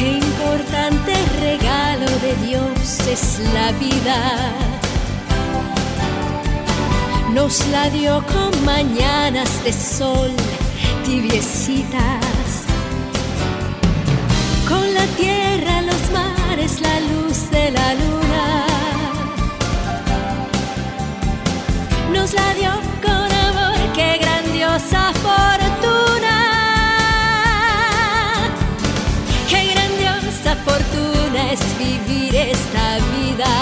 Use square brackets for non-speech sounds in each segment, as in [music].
Qué importante regalo de Dios es la vida. Nos la dio con mañanas de sol tibiecitas. Con la tierra, los mares, la luz de la luna. Nos la dio con amor, qué grandiosa fortuna. Es vivir esta vida.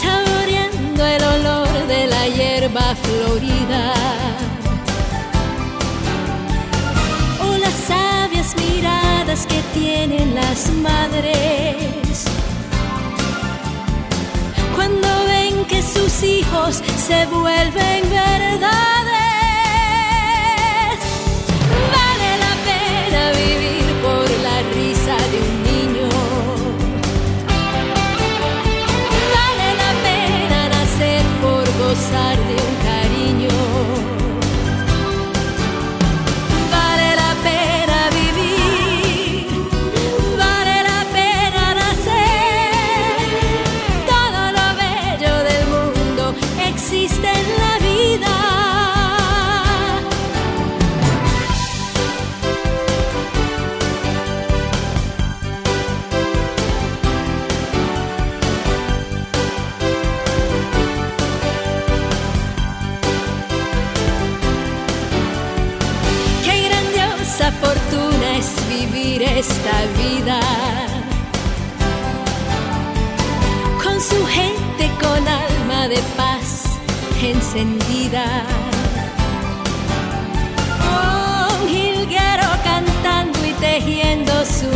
Saboreando el olor de la hierba florida. O las sabias miradas que tienen las madres. Cuando ven que sus hijos se vuelven verdades. Esta vida. Con su gente con alma de paz encendida. Un jilguero cantando y tejiendo su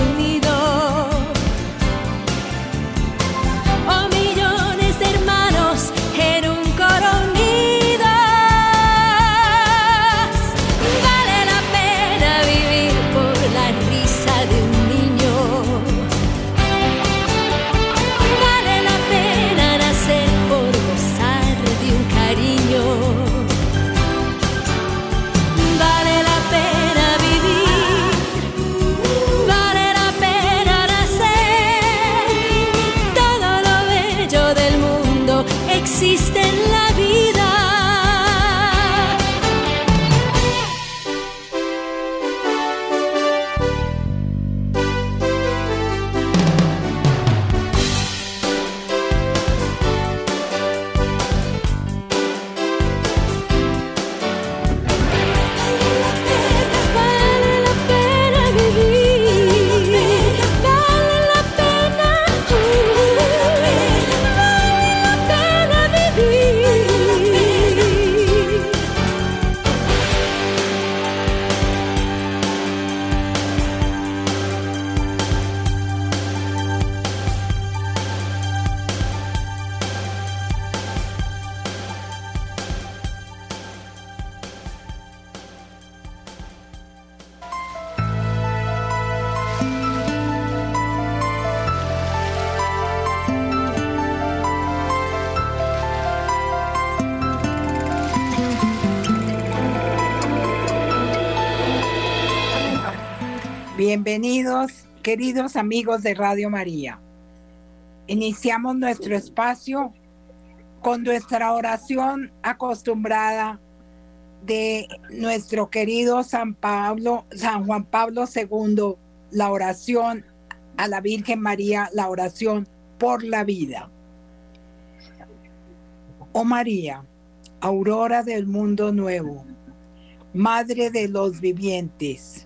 queridos amigos de Radio María. Iniciamos nuestro espacio con nuestra oración acostumbrada de nuestro querido San Pablo, San Juan Pablo II, la oración a la Virgen María, la oración por la vida. Oh María, aurora del mundo nuevo, Madre de los vivientes,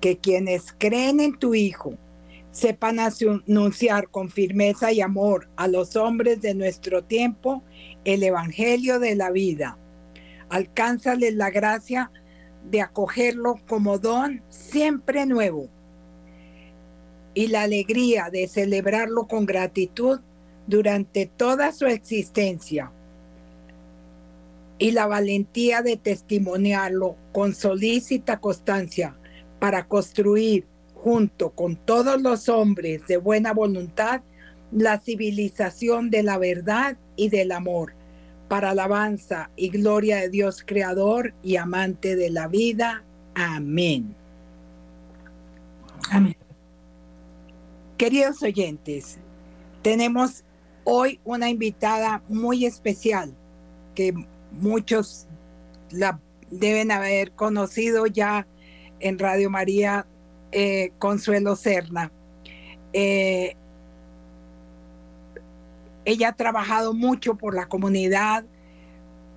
que quienes creen en tu Hijo sepan anunciar con firmeza y amor a los hombres de nuestro tiempo el Evangelio de la vida. Alcánzales la gracia de acogerlo como don siempre nuevo y la alegría de celebrarlo con gratitud durante toda su existencia y la valentía de testimoniarlo con solícita constancia para construir junto con todos los hombres de buena voluntad la civilización de la verdad y del amor para alabanza y gloria de Dios creador y amante de la vida. Amén. Amén. Queridos oyentes, tenemos hoy una invitada muy especial que muchos la deben haber conocido ya en Radio María, eh, Consuelo Serna. Eh, ella ha trabajado mucho por la comunidad,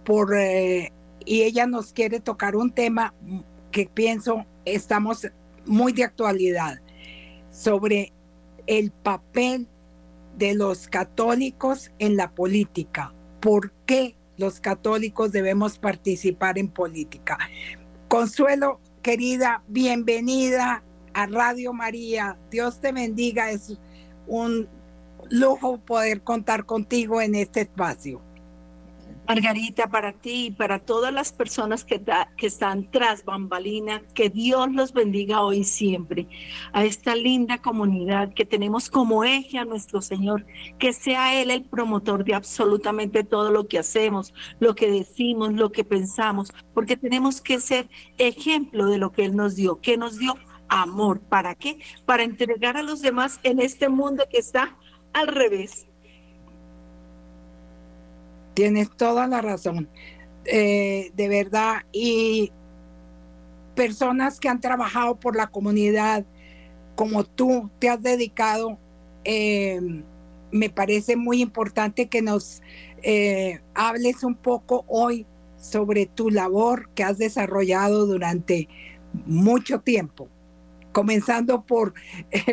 por, eh, y ella nos quiere tocar un tema que pienso estamos muy de actualidad sobre el papel de los católicos en la política. ¿Por qué los católicos debemos participar en política? Consuelo, querida, bienvenida a Radio María. Dios te bendiga. Es un lujo poder contar contigo en este espacio. Margarita, para ti y para todas las personas que, que están tras bambalina, que Dios los bendiga hoy y siempre. A esta linda comunidad que tenemos como eje a nuestro Señor, que sea Él el promotor de absolutamente todo lo que hacemos, lo que decimos, lo que pensamos, porque tenemos que ser ejemplo de lo que Él nos dio, que nos dio amor. ¿Para qué? Para entregar a los demás en este mundo que está al revés Tienes toda la razón, eh, de verdad. Y personas que han trabajado por la comunidad, como tú te has dedicado, eh, me parece muy importante que nos eh, hables un poco hoy sobre tu labor que has desarrollado durante mucho tiempo, comenzando por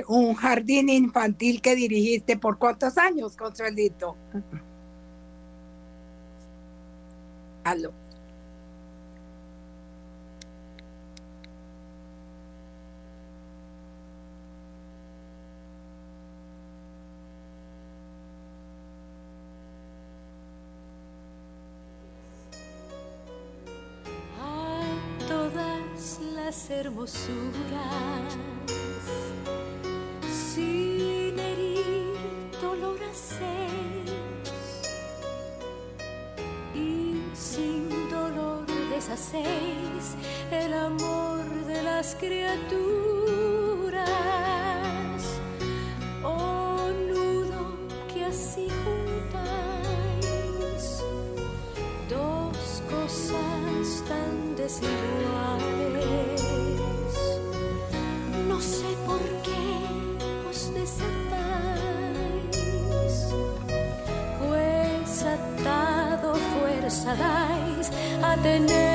un jardín infantil que dirigiste por cuántos años, Consuelito. Aló. A todas las hermosuras sin el amor de las criaturas. Oh nudo que así juntáis dos cosas tan desiguales. No sé por qué os desatáis, pues atado fuerza dais a tener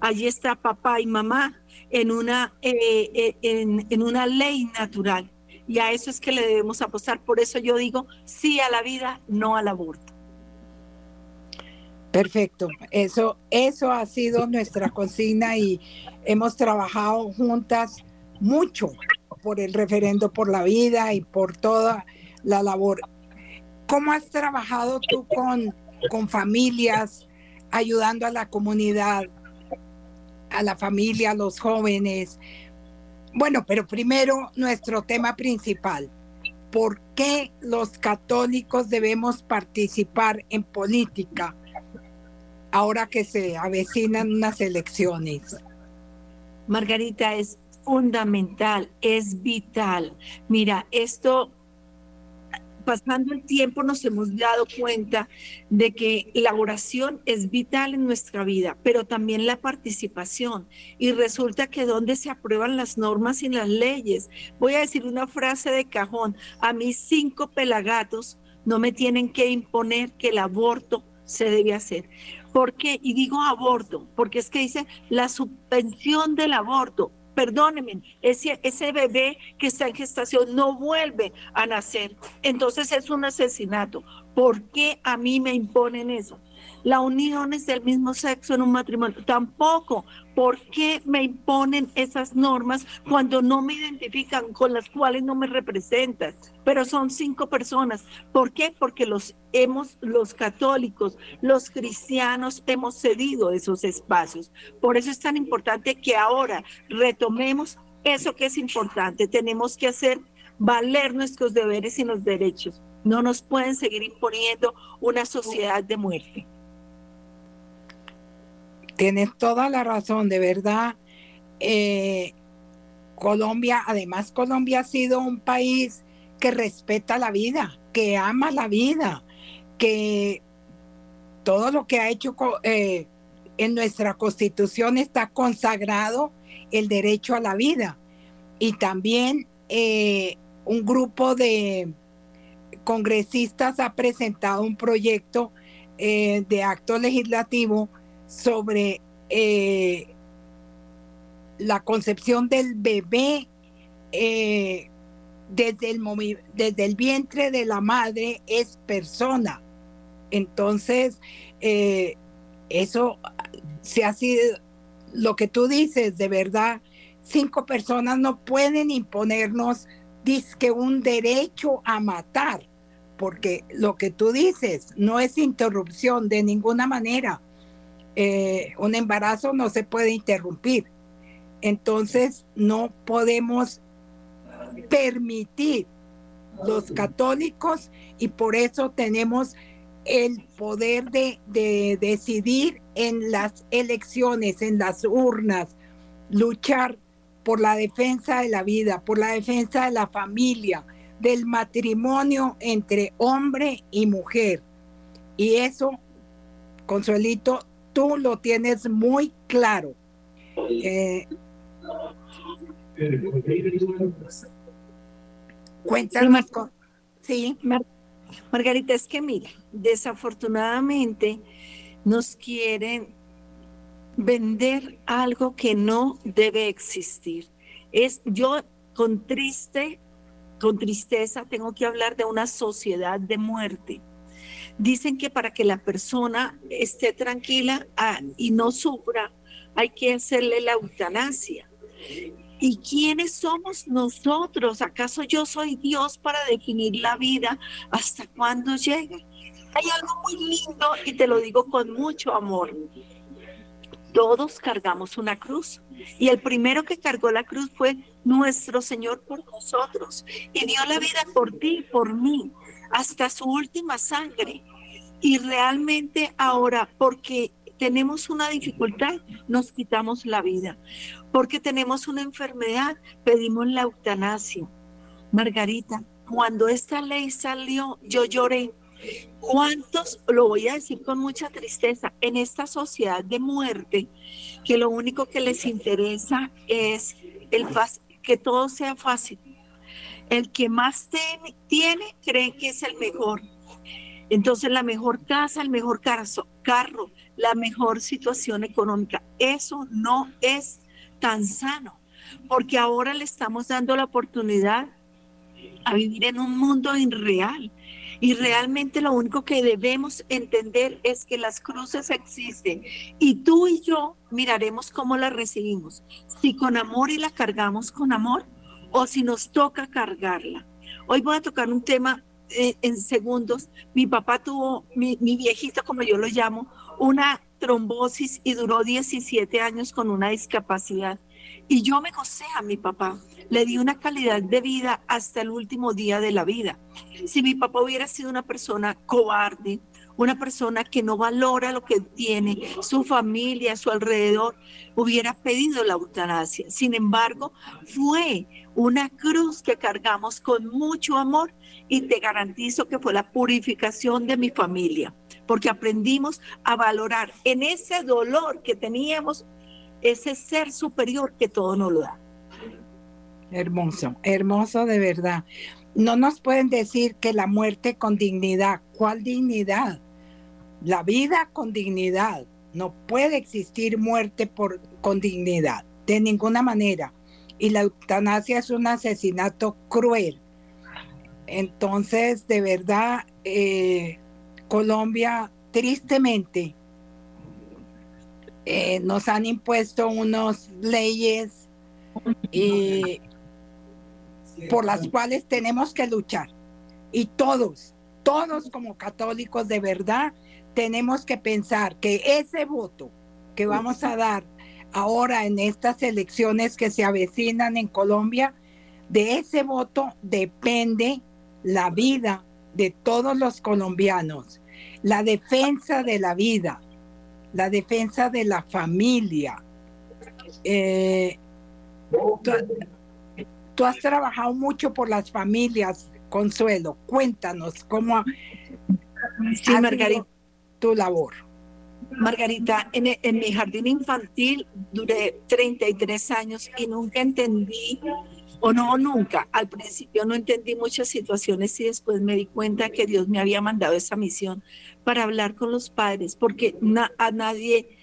allí está papá y mamá en una, eh, eh, en, una ley natural. Y a eso es que le debemos apostar. Por eso yo digo sí a la vida, no al aborto. Perfecto. Eso, eso ha sido nuestra consigna y hemos trabajado juntas mucho por el referendo por la vida y por toda la labor. ¿Cómo has trabajado tú con, con familias, ayudando a la comunidad, a la familia, a los jóvenes? Bueno, pero primero nuestro tema principal. ¿Por qué los católicos debemos participar en política ahora que se avecinan unas elecciones? Margarita, es fundamental, es vital. Mira, esto pasando el tiempo nos hemos dado cuenta de que la oración es vital en nuestra vida, pero también la participación. Y resulta que donde se aprueban las normas y las leyes, voy a decir una frase de cajón, a mis cinco pelagatos no me tienen que imponer que el aborto se debe hacer. ¿Por qué? Y digo aborto, porque es que dice la suspensión del aborto perdónenme, ese, ese bebé que está en gestación no vuelve a nacer. Entonces es un asesinato. ¿Por qué a mí me imponen eso? La unión es del mismo sexo en un matrimonio. Tampoco. ¿Por qué me imponen esas normas cuando no me identifican con las cuales no me representan? Pero son cinco personas. ¿Por qué? Porque los hemos, los católicos, los cristianos hemos cedido esos espacios. Por eso es tan importante que ahora retomemos eso que es importante. Tenemos que hacer valer nuestros deberes y los derechos. No nos pueden seguir imponiendo una sociedad de muerte. Tienes toda la razón, de verdad. Eh, Colombia, además Colombia ha sido un país que respeta la vida, que ama la vida, que todo lo que ha hecho eh, en nuestra constitución está consagrado el derecho a la vida. Y también eh, un grupo de congresistas ha presentado un proyecto de acto legislativo sobre eh, la concepción del bebé eh, desde, el desde el vientre de la madre es persona. Entonces, eh, eso se ha sido lo que tú dices, de verdad, cinco personas no pueden imponernos que un derecho a matar, porque lo que tú dices no es interrupción de ninguna manera eh, un embarazo no se puede interrumpir. Entonces no podemos permitir los católicos y por eso tenemos el poder de, de, decidir en las elecciones, en las urnas, luchar por la defensa de la vida, por la defensa de la familia, del matrimonio entre hombre y mujer. Y eso, Consuelito, tú lo tienes muy claro. Eh, cuéntanos. Sí. Margarita, es que mira, desafortunadamente nos quieren vender algo que no debe existir. Es yo con triste, con tristeza tengo que hablar de una sociedad de muerte Dicen que para que la persona esté tranquila ah, y no sufra, hay que hacerle la eutanasia. ¿Y quiénes somos nosotros? ¿Acaso yo soy Dios para definir la vida hasta cuándo llega? Hay algo muy lindo y te lo digo con mucho amor. Todos cargamos una cruz y el primero que cargó la cruz fue nuestro Señor por nosotros y dio la vida por ti por mí hasta su última sangre. Y realmente ahora, porque tenemos una dificultad, nos quitamos la vida. Porque tenemos una enfermedad, pedimos la eutanasia. Margarita, cuando esta ley salió, yo lloré. ¿Cuántos, lo voy a decir con mucha tristeza, en esta sociedad de muerte, que lo único que les interesa es el que todo sea fácil? El que más tiene cree que es el mejor. Entonces la mejor casa, el mejor carro, la mejor situación económica, eso no es tan sano, porque ahora le estamos dando la oportunidad a vivir en un mundo irreal. Y realmente lo único que debemos entender es que las cruces existen y tú y yo miraremos cómo las recibimos, si con amor y la cargamos con amor o si nos toca cargarla. Hoy voy a tocar un tema eh, en segundos. Mi papá tuvo, mi, mi viejito como yo lo llamo, una trombosis y duró 17 años con una discapacidad. Y yo me gocé a mi papá, le di una calidad de vida hasta el último día de la vida. Si mi papá hubiera sido una persona cobarde, una persona que no valora lo que tiene, su familia, su alrededor, hubiera pedido la eutanasia. Sin embargo, fue una cruz que cargamos con mucho amor y te garantizo que fue la purificación de mi familia, porque aprendimos a valorar en ese dolor que teníamos ese ser superior que todo nos lo da. Hermoso, hermoso de verdad. No nos pueden decir que la muerte con dignidad. ¿Cuál dignidad? La vida con dignidad. No puede existir muerte por, con dignidad, de ninguna manera. Y la eutanasia es un asesinato cruel. Entonces, de verdad, eh, Colombia, tristemente, eh, nos han impuesto unas leyes por las cuales tenemos que luchar. Y todos, todos como católicos de verdad, tenemos que pensar que ese voto que vamos a dar ahora en estas elecciones que se avecinan en Colombia, de ese voto depende la vida de todos los colombianos, la defensa de la vida, la defensa de la familia. Eh, tú, has trabajado mucho por las familias, Consuelo. Cuéntanos cómo sí, Margarita. tu labor. Margarita, en, en, mi jardín infantil duré 33 años y nunca entendí, o no, nunca, al principio no entendí muchas situaciones y después me di cuenta que Dios me había mandado esa misión para hablar con los padres, porque a nadie,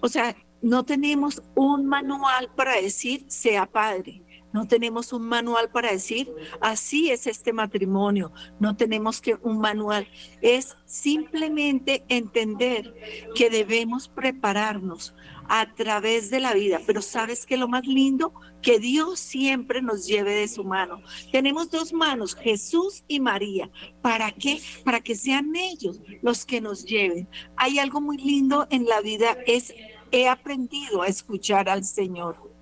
o sea, no tenemos un manual para decir sea padre. No tenemos un manual para decir, así es este matrimonio. No tenemos que un manual. Es simplemente entender que debemos prepararnos a través de la vida. Pero sabes que lo más lindo, que Dios siempre nos lleve de su mano. Tenemos dos manos, Jesús y María. ¿Para qué? Para que sean ellos los que nos lleven. Hay algo muy lindo en la vida, es he aprendido a escuchar al Señor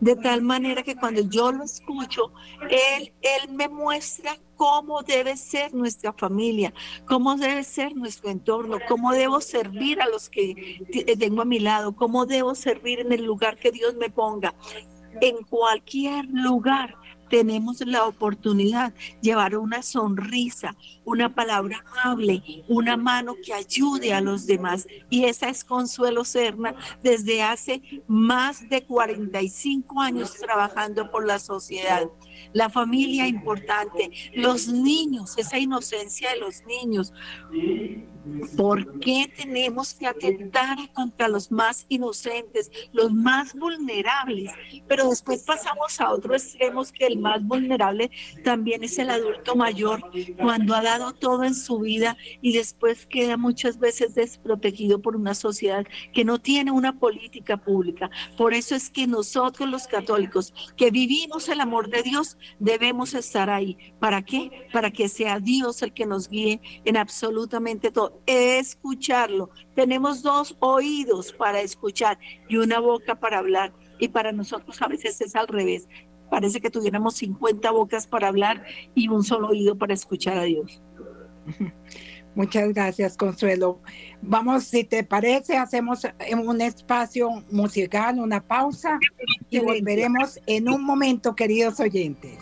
de tal manera que cuando yo lo escucho, Él, Él me muestra cómo debe ser nuestra familia, cómo debe ser nuestro entorno, cómo debo servir a los que tengo a mi lado, cómo debo servir en el lugar que Dios me ponga. En cualquier lugar tenemos la oportunidad de llevar una sonrisa, una palabra amable, una mano que ayude a los demás. Y esa es Consuelo Serna desde hace más de 45 años trabajando por la sociedad. La familia importante, los niños, esa inocencia de los niños. ¿Por qué tenemos que atentar contra los más inocentes, los más vulnerables? Pero después pasamos a otro extremo que el más vulnerable también es el adulto mayor cuando ha dado todo en su vida y después queda muchas veces desprotegido por una sociedad que no tiene una política pública. Por eso es que nosotros los católicos que vivimos el amor de Dios debemos estar ahí. ¿Para qué? Para que sea Dios el que nos guíe en absolutamente todo escucharlo. Tenemos dos oídos para escuchar y una boca para hablar. Y para nosotros a veces es al revés. Parece que tuviéramos 50 bocas para hablar y un solo oído para escuchar a Dios. [laughs] Muchas gracias, Consuelo. Vamos, si te parece, hacemos un espacio musical, una pausa y volveremos en un momento, queridos oyentes.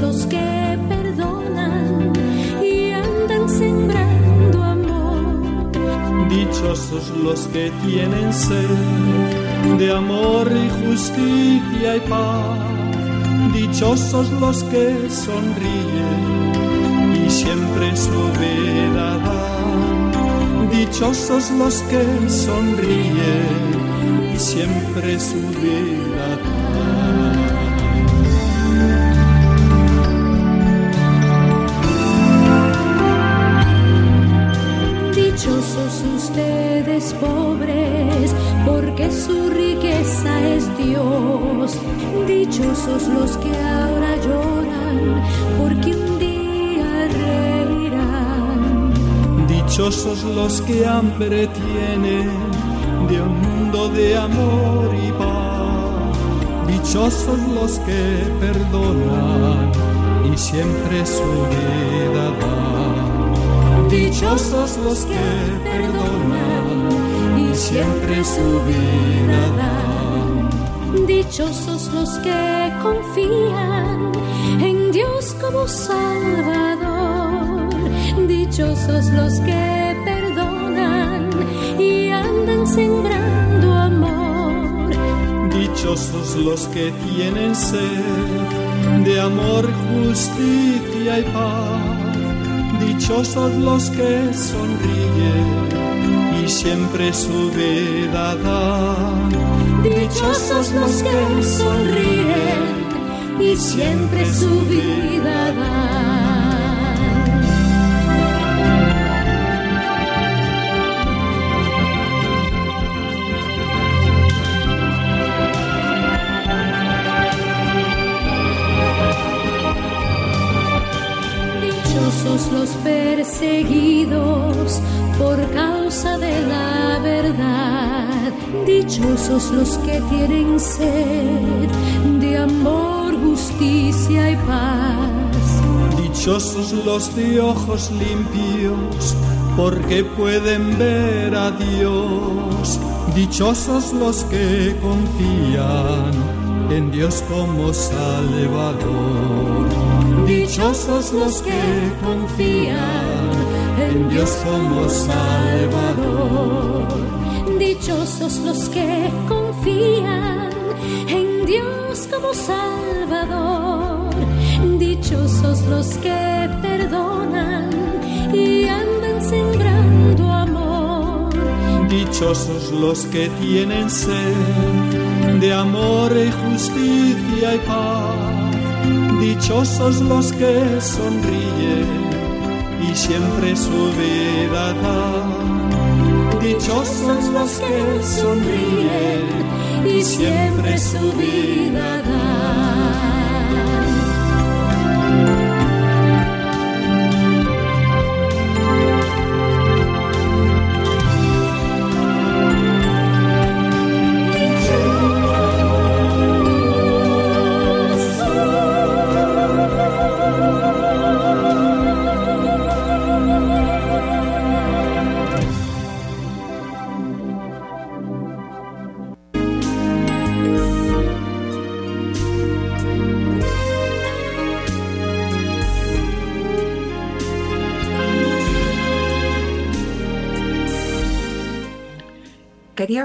los que perdonan Dichosos los que tienen sed de amor y justicia y paz. Dichosos los que sonríen y siempre su vida dan. Dichosos los que sonríen y siempre su vida dan. Ustedes pobres, porque su riqueza es Dios. Dichosos los que ahora lloran, porque un día reirán. Dichosos los que hambre tienen de un mundo de amor y paz. Dichosos los que perdonan y siempre su vida dan. Dichosos los que perdonan y siempre su vida dan. Dichosos los que confían en Dios como Salvador. Dichosos los que perdonan y andan sembrando amor. Dichosos los que tienen sed de amor, justicia y paz. Dichosos los que sonríen y siempre su vida dan. Dichosos los que sonríen y siempre su vida dan. Los perseguidos por causa de la verdad. Dichosos los que tienen sed de amor, justicia y paz. Dichosos los de ojos limpios, porque pueden ver a Dios. Dichosos los que confían en Dios como Salvador. Dichosos los que confían en Dios como Salvador. Dichosos los que confían en Dios como Salvador. Dichosos los que perdonan y andan sembrando amor. Dichosos los que tienen sed de amor y justicia y paz. Dichosos los que sonríen y siempre su vida dan. Dichosos los que sonríen y siempre su vida dan.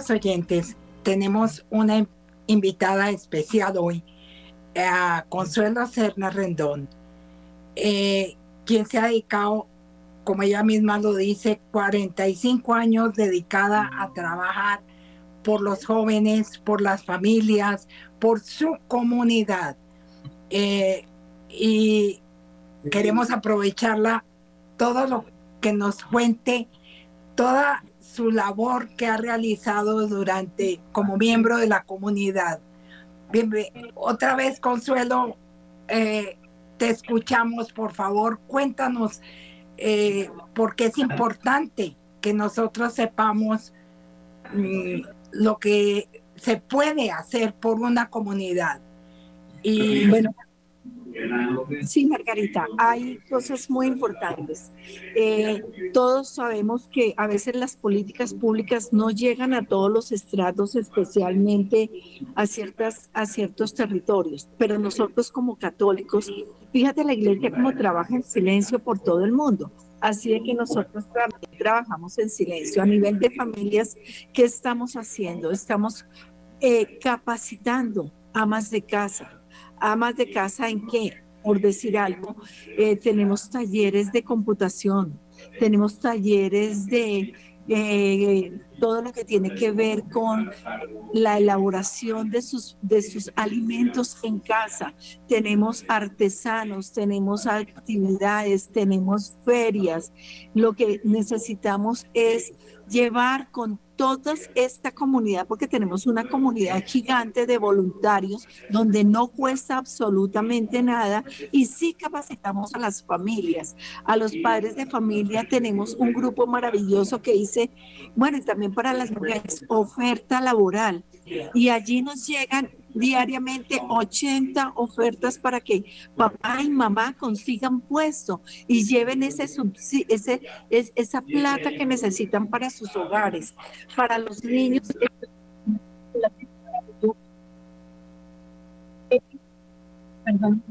Oyentes, tenemos una invitada especial hoy, a Consuelo Serna Rendón, eh, quien se ha dedicado, como ella misma lo dice, 45 años dedicada a trabajar por los jóvenes, por las familias, por su comunidad. Eh, y queremos aprovecharla todo lo que nos cuente, toda su labor que ha realizado durante como miembro de la comunidad. Bien, otra vez, Consuelo, eh, te escuchamos, por favor, cuéntanos eh, por qué es importante que nosotros sepamos mm, lo que se puede hacer por una comunidad. Y bueno, Sí, Margarita, hay cosas muy importantes. Eh, todos sabemos que a veces las políticas públicas no llegan a todos los estratos, especialmente a, ciertas, a ciertos territorios, pero nosotros como católicos, fíjate la iglesia cómo trabaja en silencio por todo el mundo. Así de que nosotros trabajamos en silencio. A nivel de familias, ¿qué estamos haciendo? Estamos eh, capacitando amas de casa, amas de casa en qué, por decir algo, eh, tenemos talleres de computación, tenemos talleres de eh, todo lo que tiene que ver con la elaboración de sus, de sus alimentos en casa. Tenemos artesanos, tenemos actividades, tenemos ferias. Lo que necesitamos es llevar con toda esta comunidad, porque tenemos una comunidad gigante de voluntarios donde no cuesta absolutamente nada y sí capacitamos a las familias, a los padres de familia. Tenemos un grupo maravilloso que dice, bueno, también para las mujeres, oferta laboral. Y allí nos llegan diariamente 80 ofertas para que papá y mamá consigan puesto y lleven ese, ese, esa plata que necesitan para sus hogares. Para los niños, perdón.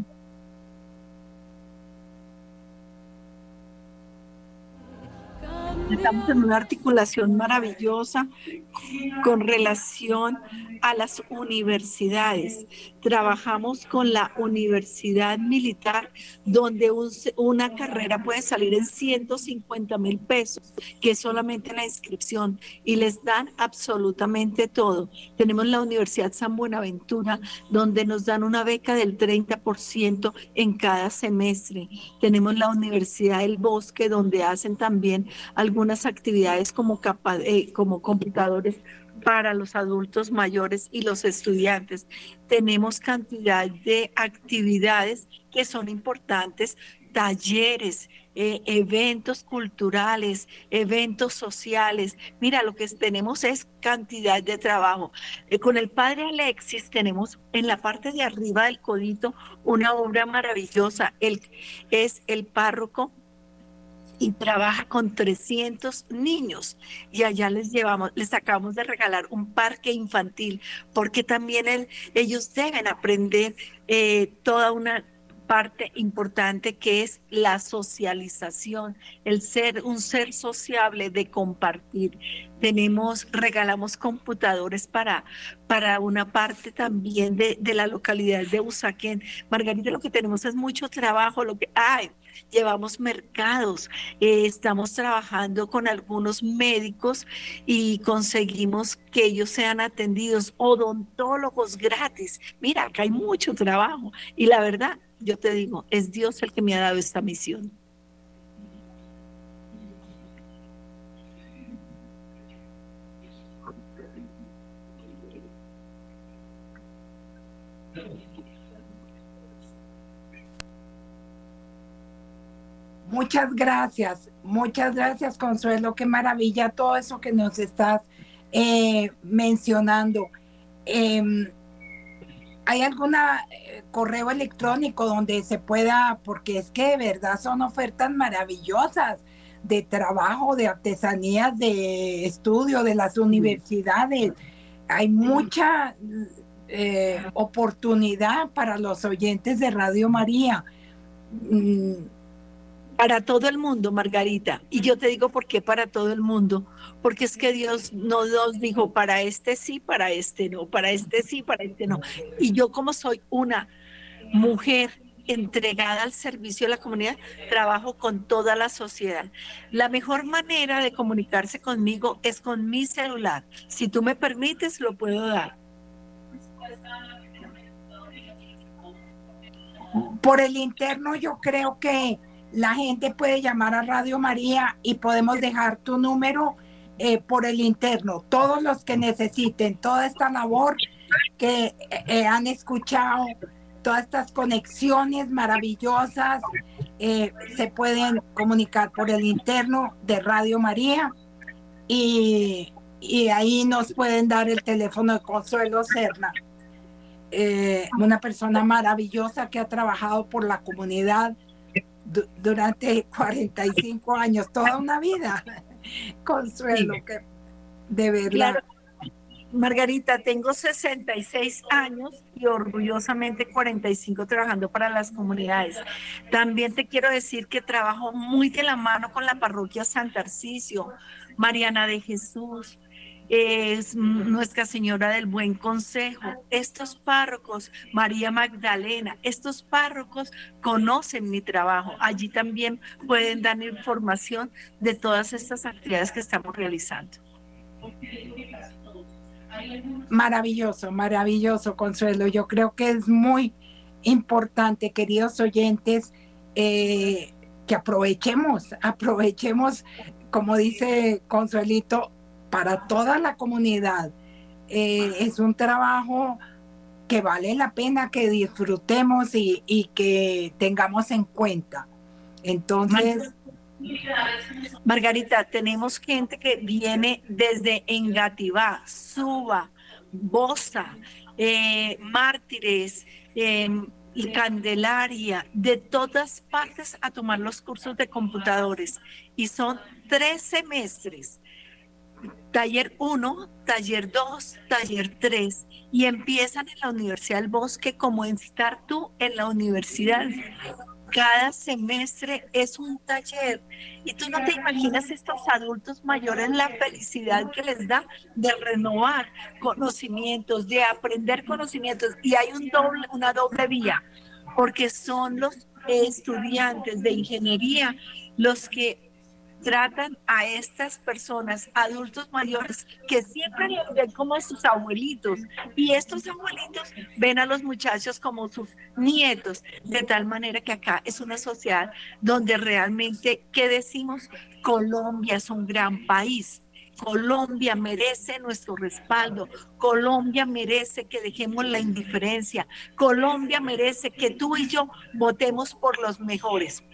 Estamos en una articulación maravillosa con relación a las universidades. Trabajamos con la Universidad Militar, donde una carrera puede salir en 150 mil pesos, que es solamente la inscripción, y les dan absolutamente todo. Tenemos la Universidad San Buenaventura, donde nos dan una beca del 30% en cada semestre. Tenemos la Universidad del Bosque, donde hacen también algunas actividades como, eh, como computadores para los adultos mayores y los estudiantes. Tenemos cantidad de actividades que son importantes, talleres, eh, eventos culturales, eventos sociales. Mira, lo que tenemos es cantidad de trabajo. Eh, con el padre Alexis tenemos en la parte de arriba del codito una obra maravillosa. Él es el párroco y trabaja con 300 niños y allá les llevamos, les acabamos de regalar un parque infantil porque también ellos deben aprender eh, toda una parte importante que es la socialización, el ser un ser sociable de compartir. Tenemos, regalamos computadores para, para una parte también de, de la localidad de Usaquén. Margarita, lo que tenemos es mucho trabajo, lo que hay llevamos mercados, eh, estamos trabajando con algunos médicos y conseguimos que ellos sean atendidos, odontólogos gratis. Mira, acá hay mucho trabajo y la verdad, yo te digo, es Dios el que me ha dado esta misión. Muchas gracias, muchas gracias Consuelo, qué maravilla todo eso que nos estás eh, mencionando. Em, ¿Hay algún eh, correo electrónico donde se pueda, porque es que de verdad son ofertas maravillosas de trabajo, de artesanías, de estudio de las universidades? Hay mucha eh, oportunidad para los oyentes de Radio María. Mm, para todo el mundo, Margarita. Y yo te digo por qué para todo el mundo. Porque es que Dios no nos dijo para este sí, para este no, para este sí, para este no. Y yo como soy una mujer entregada al servicio de la comunidad, trabajo con toda la sociedad. La mejor manera de comunicarse conmigo es con mi celular. Si tú me permites, lo puedo dar. Por el interno yo creo que la gente puede llamar a Radio María y podemos dejar tu número eh, por el interno. Todos los que necesiten toda esta labor que eh, eh, han escuchado, todas estas conexiones maravillosas, se pueden comunicar por el interno de Radio María y, y ahí nos pueden dar el teléfono de Consuelo Serna. una persona maravillosa que ha trabajado por la comunidad durante 45 años, toda una vida. [laughs] Consuelo, que de verdad. Margarita, tengo 66 años y orgullosamente 45 trabajando para las comunidades. También te quiero decir que trabajo muy de la mano con la parroquia San Tarcisio, Mariana de Jesús, es Nuestra Señora del Buen Consejo. Estos párrocos, María Magdalena, estos párrocos conocen mi trabajo. Allí también pueden dar información de todas estas actividades que estamos realizando. Maravilloso, maravilloso, Consuelo. Yo creo que es muy importante, queridos oyentes, eh, que aprovechemos, aprovechemos, como dice Consuelito, para toda la comunidad. Eh, es un trabajo que vale la pena que disfrutemos y, que tengamos en cuenta. Entonces, Margarita, tenemos gente que viene desde Engativá, Suba, Bosa, eh, Mártires, em, y Candelaria, de todas partes a tomar los cursos de computadores. Y son tres semestres. Taller 1, taller 2, taller 3. Y empiezan en la Universidad del Bosque como estar tú en la universidad cada semestre es un taller y tú no te imaginas estos adultos mayores la felicidad que les da de renovar conocimientos, de aprender conocimientos y hay un doble, una doble vía porque son los estudiantes de ingeniería los que tratan a estas personas, adultos mayores, que siempre los ven como sus abuelitos y estos abuelitos ven a los muchachos como sus nietos, de tal manera que acá es una sociedad donde realmente, ¿qué decimos? Colombia es un gran país. Colombia merece nuestro respaldo. Colombia merece que dejemos la indiferencia. Colombia merece que tú y yo votemos por los mejores.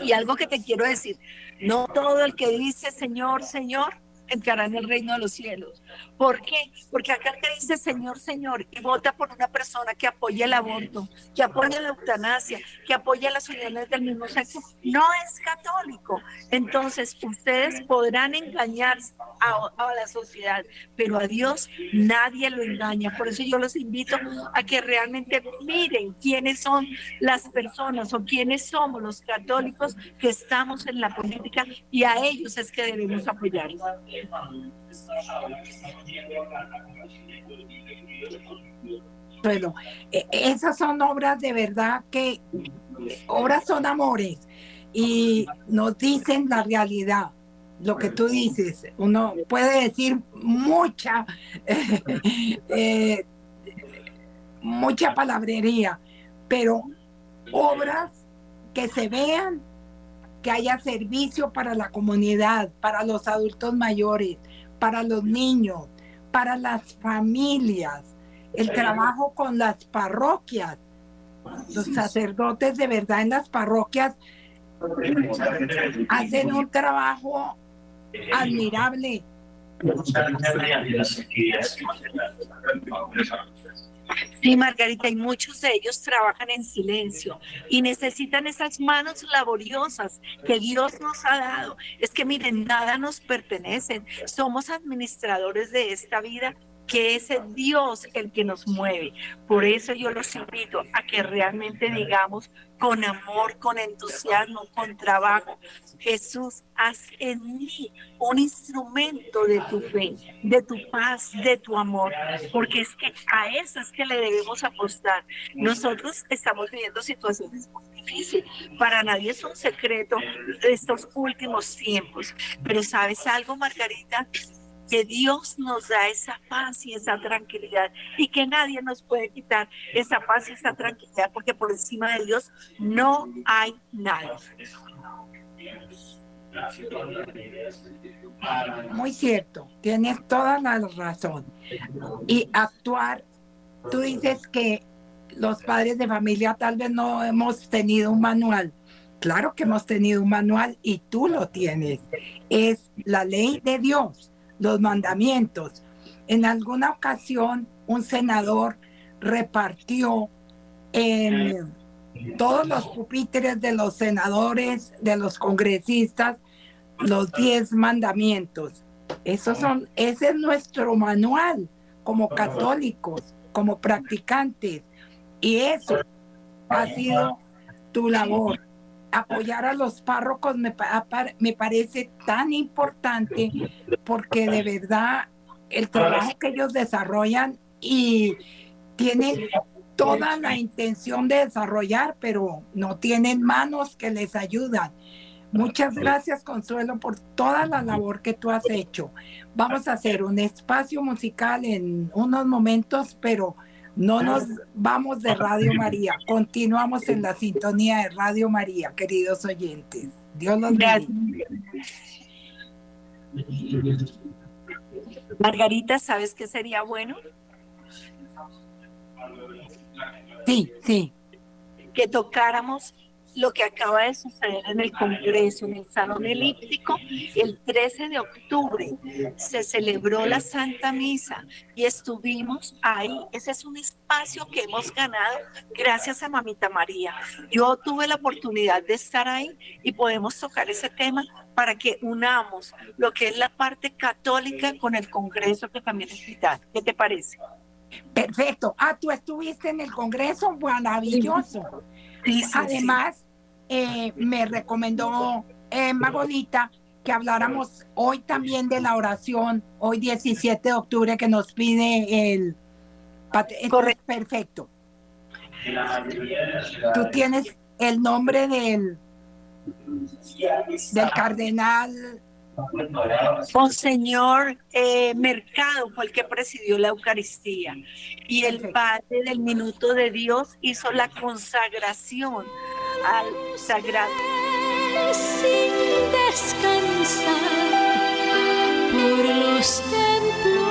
Y algo que te quiero decir, no todo el que dice Señor, Señor, entrará en el reino de los cielos. ¿Por qué? Porque acá que dice Señor, Señor y vota por una persona que apoya el aborto, que apoya la eutanasia, que apoya las uniones del mismo sexo, no es católico. Entonces, ustedes podrán engañar a, a la sociedad, pero a Dios nadie lo engaña. Por eso yo los invito a que realmente miren quiénes son las personas o quiénes somos los católicos que estamos en la política y a ellos es que debemos Bueno, e, esas son obras de verdad que, obras son amores y nos dicen la realidad. Lo que tú dices, uno puede decir mucha, [laughs] eh, mucha palabrería, pero obras que se vean que haya servicio para la comunidad, para los adultos mayores, para los niños, para las familias, el trabajo con las parroquias. Los sacerdotes de verdad en las parroquias hacen un trabajo admirable. Sí, Margarita, y muchos de ellos trabajan en silencio y necesitan esas manos laboriosas que Dios nos ha dado. Es que miren, nada nos pertenece. Somos administradores de esta vida que es Dios el que nos mueve. Por eso yo los invito a que realmente digamos con amor, con entusiasmo, con trabajo, Jesús, haz en mí un instrumento de tu fe, de tu paz, de tu amor, porque es que a esas que le debemos apostar. Nosotros estamos viviendo situaciones muy difíciles, para nadie es un secreto estos últimos tiempos, pero ¿sabes algo, Margarita? Que Dios nos da esa paz y esa tranquilidad y que nadie nos puede quitar esa paz y esa tranquilidad porque por encima de Dios no hay nada. Muy cierto, tienes toda la razón. Y actuar, tú dices que los padres de familia tal vez no hemos tenido un manual. Claro que hemos tenido un manual y tú lo tienes. Es la ley de Dios los mandamientos. En alguna ocasión un senador repartió en todos los pupitres de los senadores, de los congresistas, los diez mandamientos. Esos son, ese es nuestro manual como católicos, como practicantes. Y eso ha sido tu labor apoyar a los párrocos me, me parece tan importante porque de verdad el trabajo que ellos desarrollan y tienen toda la intención de desarrollar, pero no tienen manos que les ayudan. Muchas gracias, Consuelo, por toda la labor que tú has hecho. Vamos a hacer un espacio musical en unos momentos, pero no nos vamos de Radio María. Continuamos en la sintonía de Radio María, queridos oyentes. Dios los bendiga. Margarita, ¿sabes qué sería bueno? Sí, sí. Que tocáramos lo que acaba de suceder en el Congreso, en el Salón Elíptico, el 13 de octubre se celebró la Santa Misa y estuvimos ahí. Ese es un espacio que hemos ganado gracias a Mamita María. Yo tuve la oportunidad de estar ahí y podemos tocar ese tema para que unamos lo que es la parte católica con el Congreso que también es vital. ¿Qué te parece? Perfecto. Ah, tú estuviste en el Congreso, maravilloso. Además, eh, me recomendó eh, Magolita que habláramos hoy también de la oración, hoy 17 de octubre, que nos pide el... Correcto. Perfecto. Tú tienes el nombre del, del cardenal Monseñor eh, Mercado fue el que presidió la Eucaristía y el Padre del Minuto de Dios hizo la consagración al Sagrado. Sin descansar por los templos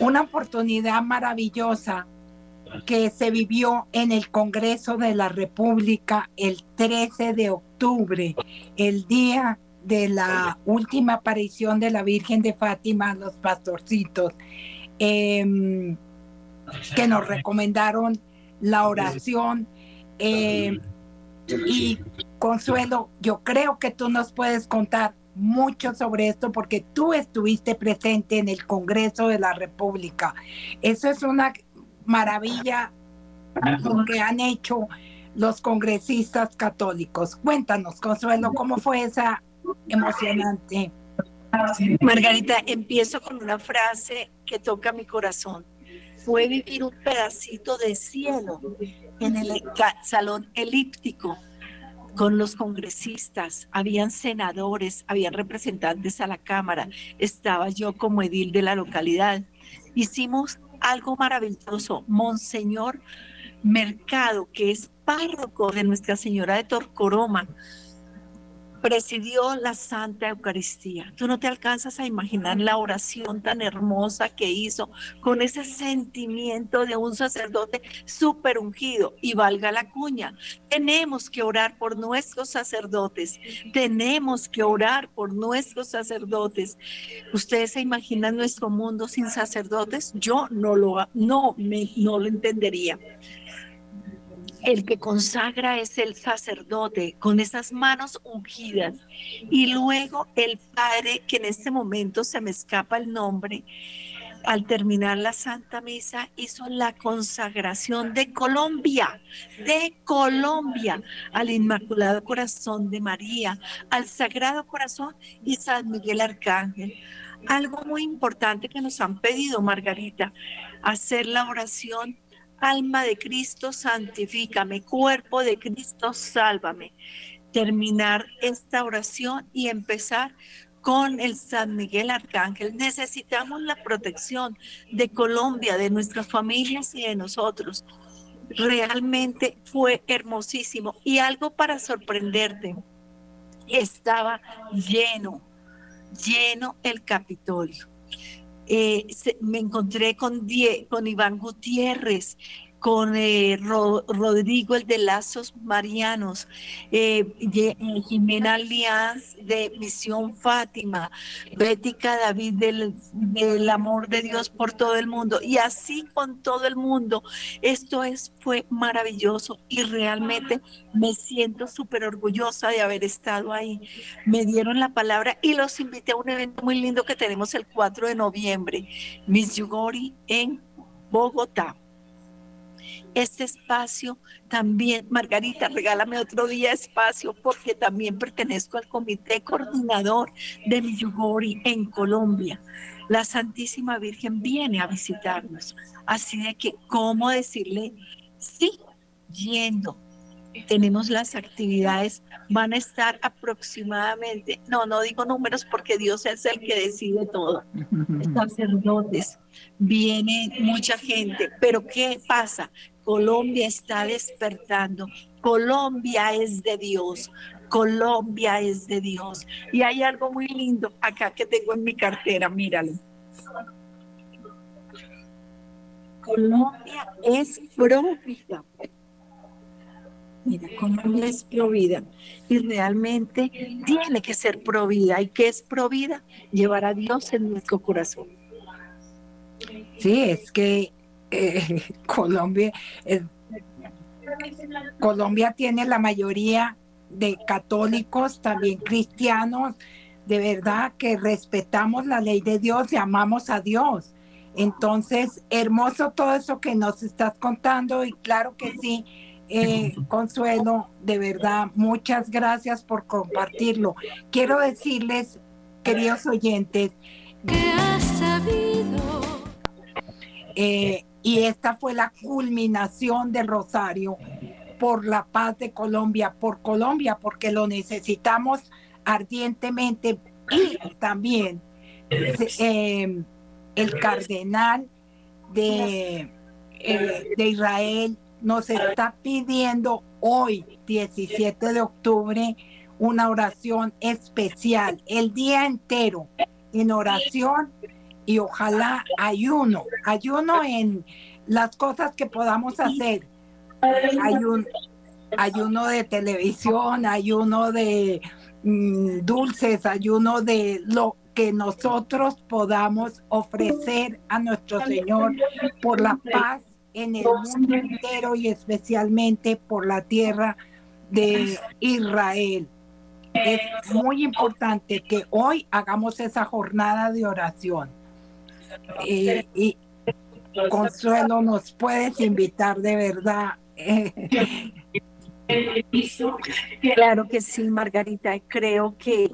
una oportunidad maravillosa que se vivió en el Congreso de la República el 13 de octubre, el día de la última aparición de la Virgen de Fátima a los pastorcitos, em, que nos recomendaron la oración. em, y Consuelo, yo creo que tú nos puedes contar mucho sobre esto porque tú estuviste presente en el Congreso de la República. Eso es una maravilla lo que han hecho los congresistas católicos. Cuéntanos, Consuelo, ¿cómo fue esa emocionante? Margarita, empiezo con una frase que toca mi corazón. Fue vivir un pedacito de cielo en el salón elíptico con los congresistas, habían senadores, habían representantes a la Cámara, estaba yo como edil de la localidad. Hicimos algo maravilloso. Monseñor Mercado, que es párroco de Nuestra Señora de Torcoroma, presidió la Santa Eucaristía. Tú no te alcanzas a imaginar la oración tan hermosa que hizo con ese sentimiento de un sacerdote súper ungido. Y valga la cuña, tenemos que orar por nuestros sacerdotes, tenemos que orar por nuestros sacerdotes. ¿Ustedes se imaginan nuestro mundo sin sacerdotes? Yo no lo, no me, no lo entendería. El que consagra es el sacerdote con esas manos ungidas y luego el padre que en este momento se me escapa el nombre al terminar la Santa Misa hizo la consagración de Colombia, de Colombia, al Inmaculado Corazón de María, al Sagrado Corazón y San Miguel Arcángel. Algo muy importante que nos han pedido, Margarita, hacer la oración Alma de Cristo, santifícame. Cuerpo de Cristo, sálvame. Terminar esta oración y empezar con el San Miguel Arcángel. Necesitamos la protección de Colombia, de nuestras familias y de nosotros. Realmente fue hermosísimo. Y algo para sorprenderte, estaba lleno, lleno el Capitolio. Eh, me encontré con, Die- con Iván Gutiérrez, con eh, Rodrigo, el de Lazos Marianos, eh, eh, Jimena Alianz de Misión Fátima, Bética David del, del, amor de Dios por todo el mundo, y así con todo el mundo. Esto es, fue maravilloso y realmente me siento súper orgullosa de haber estado ahí. Me dieron la palabra y los invité a un evento muy lindo que tenemos el 4 de noviembre, Miss Yugori en Bogotá este espacio también, Margarita, regálame otro día espacio porque también pertenezco al comité coordinador de Miyugori en Colombia. La Santísima Virgen viene a visitarnos. Así de que, ¿cómo decirle sí? Yendo, tenemos las actividades, van a estar aproximadamente, no, no digo números porque Dios es el que decide todo, sacerdotes, viene mucha gente, pero ¿qué pasa? Colombia está despertando. Colombia es de Dios. Colombia es de Dios. Y hay algo muy lindo acá que tengo en mi cartera, míralo. Colombia es provida. Mira, Colombia es provida. Y realmente tiene que ser provida. ¿Y qué es provida? Llevar a Dios en nuestro corazón. Sí, es que eh, [laughs] Colombia, Colombia tiene la mayoría de católicos, también cristianos, de verdad que respetamos la ley de Dios y amamos a Dios. Entonces, hermoso todo eso que nos estás contando y claro que sí, eh, Consuelo, de verdad, muchas gracias por compartirlo. Quiero decirles, queridos oyentes, que has sabido. Eh, y esta fue la culminación del Rosario por la paz de Colombia, por Colombia, porque lo necesitamos ardientemente. Y también eh, el cardenal de, eh, de Israel nos está pidiendo hoy, 17 de octubre, una oración especial, el día entero en oración y ojalá ayuno, ayuno en las cosas que podamos hacer. Ayuno, ayuno de televisión, ayuno de mm, dulces, ayuno de lo que nosotros podamos ofrecer a nuestro Señor por la paz en el mundo entero y especialmente por la tierra de Israel. Es muy importante que hoy hagamos esa jornada de oración. Eh, y Consuelo, nos puedes invitar de verdad. Claro que sí, Margarita. Creo que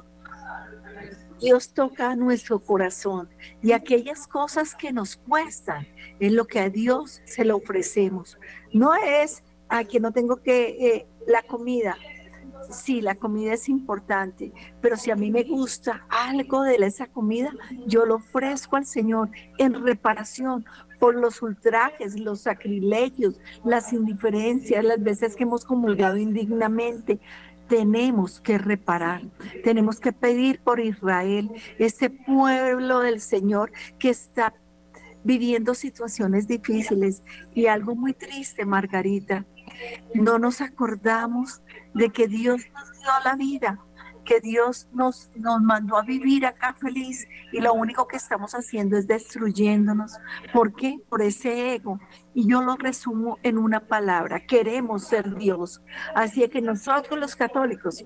Dios toca nuestro corazón y aquellas cosas que nos cuestan es lo que a Dios se lo ofrecemos. No es a que no tengo que eh, la comida, sí, la comida es importante, pero si a mí me gusta algo de esa comida, yo lo ofrezco al Señor en reparación por los ultrajes, los sacrilegios, las indiferencias, las veces que hemos comulgado indignamente. Tenemos que reparar, tenemos que pedir por Israel, ese pueblo del Señor que está viviendo situaciones difíciles y algo muy triste, Margarita. No nos acordamos de que Dios nos dio la vida, que Dios nos, nos mandó a vivir acá feliz y lo único que estamos haciendo es destruyéndonos. ¿Por qué? Por ese ego. Y yo lo resumo en una palabra, queremos ser Dios. Así que nosotros los católicos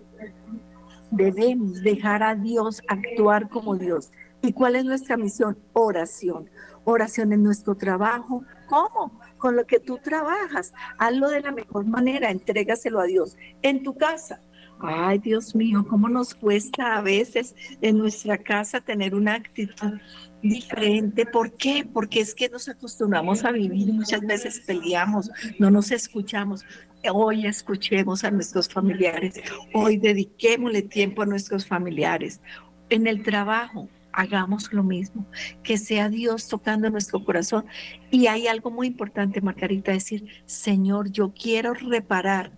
debemos dejar a Dios actuar como Dios. ¿Y cuál es nuestra misión? Oración. Oración en nuestro trabajo. ¿Cómo? con lo que tú trabajas. Hazlo de la mejor manera, entrégaselo a Dios. En tu casa, ay Dios mío, cómo nos cuesta a veces en nuestra casa tener una actitud diferente. ¿Por qué? Porque es que nos acostumbramos a vivir muchas veces peleamos, no nos escuchamos. Hoy escuchemos a nuestros familiares, hoy dediquémosle tiempo a nuestros familiares. En el trabajo, hagamos lo mismo, que sea Dios tocando nuestro corazón Y hay algo muy importante, Margarita, decir, Señor, yo quiero reparar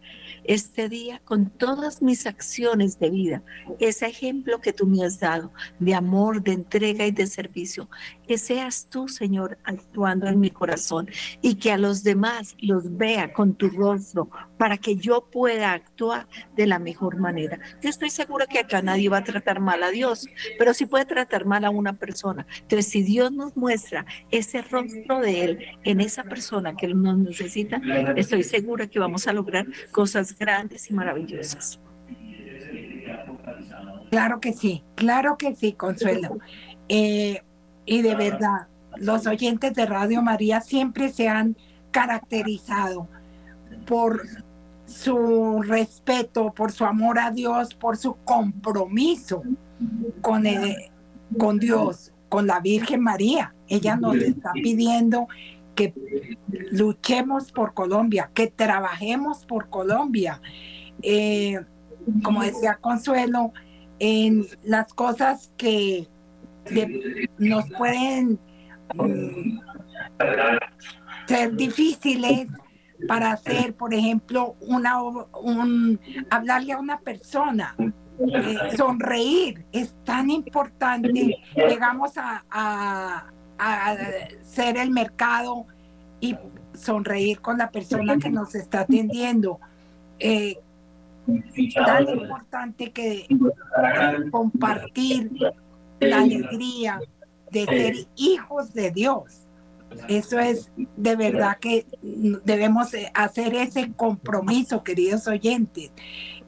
este día con todas mis acciones de vida, ese ejemplo que tú me has dado de amor, de entrega y de servicio, que seas tú, Señor, actuando en mi corazón y que a los demás los vea con tu rostro para que yo pueda actuar de la mejor manera. Yo estoy segura que acá nadie va a tratar mal a Dios, pero sí puede tratar mal a una persona. Entonces, si Dios nos muestra ese rostro de En esa persona que nos necesita, estoy segura que vamos a lograr cosas grandes y maravillosas. Claro que sí, claro que sí, Consuelo. Eh, y de verdad, los oyentes de Radio María siempre se han caracterizado por su respeto, por su amor a Dios, por su compromiso con, con Dios, con la Virgen María. Ella nos está pidiendo que luchemos por Colombia, que trabajemos por Colombia. Eh, como decía Consuelo, en las cosas que nos pueden mm, ser difíciles para hacer, por ejemplo, una, un, hablarle a una persona, eh, sonreír es tan importante. Llegamos a, a, ser el mercado y sonreír con la persona que nos está atendiendo. Eh, tan importante que compartir la alegría de ser hijos de Dios. Eso es de verdad que debemos hacer ese compromiso, queridos oyentes.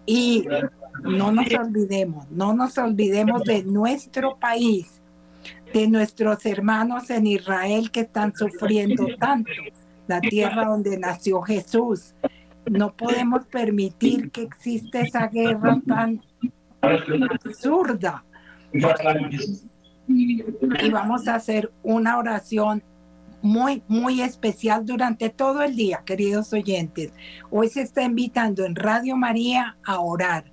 Y no nos olvidemos, no nos olvidemos de nuestro país, de nuestros hermanos en Israel que están sufriendo tanto, la tierra donde nació Jesús. No podemos permitir que exista esa guerra tan absurda y vamos a hacer una oración muy, muy especial durante todo el día, queridos oyentes. Hoy se está invitando en Radio María a orar,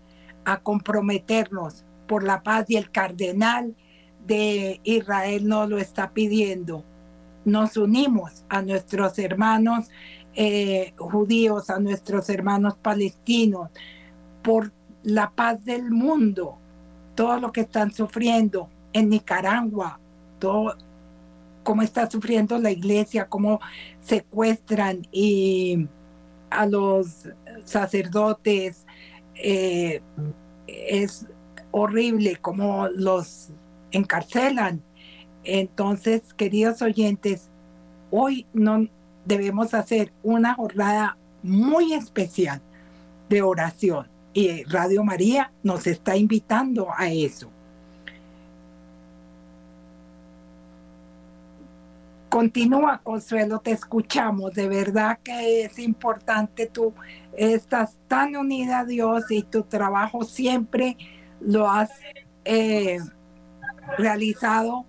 a comprometernos por la paz y el cardenal de Israel nos lo está pidiendo. Nos unimos a nuestros hermanos eh, judíos, a nuestros hermanos palestinos, por la paz del mundo, todo lo que están sufriendo en Nicaragua, todo cómo está sufriendo la iglesia, cómo secuestran a los sacerdotes. Eh, es horrible cómo los encarcelan. Entonces, queridos oyentes, hoy no debemos hacer una jornada muy especial de oración y Radio María nos está invitando a eso. Continúa, Consuelo, te escuchamos. De verdad que es importante, tú estás tan unida a Dios y tu trabajo siempre lo has eh, realizado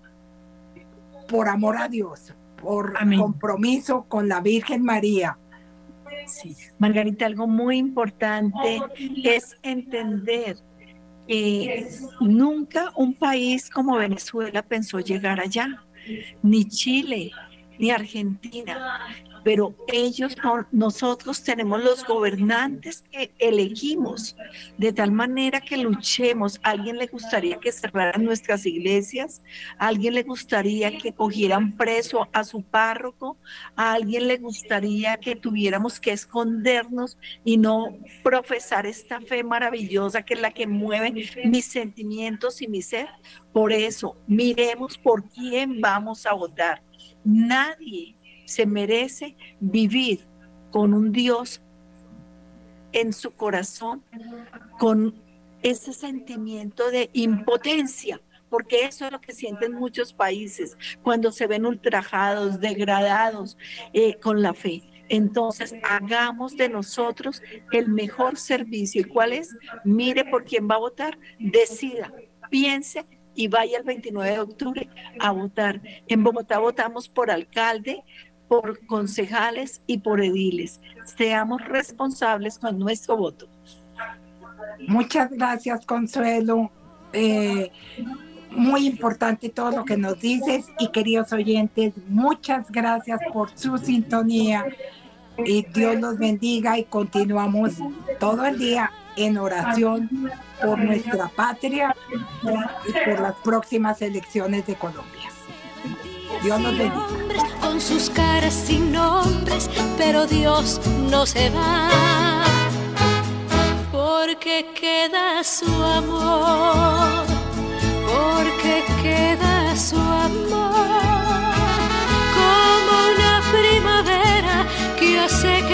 por amor a Dios, por compromiso con la Virgen María. Sí. Margarita, algo muy importante es entender que nunca un país como Venezuela pensó llegar allá, ni Chile, ni Argentina pero ellos, nosotros tenemos los gobernantes que elegimos, de tal manera que luchemos. ¿A alguien le gustaría que cerraran nuestras iglesias? ¿A alguien le gustaría que cogieran preso a su párroco? ¿A alguien le gustaría que tuviéramos que escondernos y no profesar esta fe maravillosa que es la que mueve mis sentimientos y mi ser? Por eso, miremos por quién vamos a votar. Nadie se merece vivir con un Dios en su corazón, con ese sentimiento de impotencia, porque eso es lo que sienten muchos países cuando se ven ultrajados, degradados eh, con la fe. Entonces, hagamos de nosotros el mejor servicio. ¿Y cuál es? Mire por quién va a votar, decida, piense y vaya el 29 de octubre a votar. En Bogotá votamos por alcalde, por concejales y por ediles. Seamos responsables con nuestro voto. Muchas gracias, Consuelo. Eh, muy importante todo lo que nos dices y queridos oyentes, muchas gracias por su sintonía y Dios los bendiga y continuamos todo el día en oración por nuestra patria y por las próximas elecciones de Colombia. Dios los bendiga con sus caras sin nombres, pero Dios no se va, porque queda su amor, porque queda su amor, como una primavera que hace que